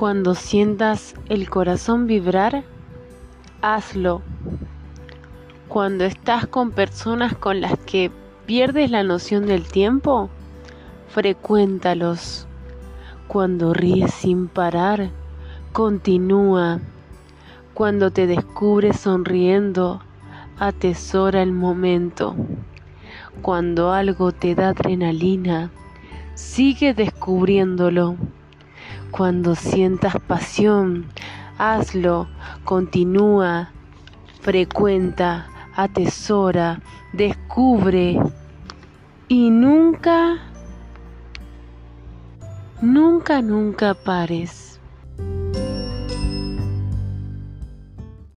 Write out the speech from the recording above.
Cuando sientas el corazón vibrar, hazlo. Cuando estás con personas con las que pierdes la noción del tiempo, frecuéntalos. Cuando ríes sin parar, continúa. Cuando te descubres sonriendo, atesora el momento. Cuando algo te da adrenalina, sigue descubriéndolo. Cuando sientas pasión, hazlo, continúa, frecuenta, atesora, descubre y nunca, nunca, nunca pares.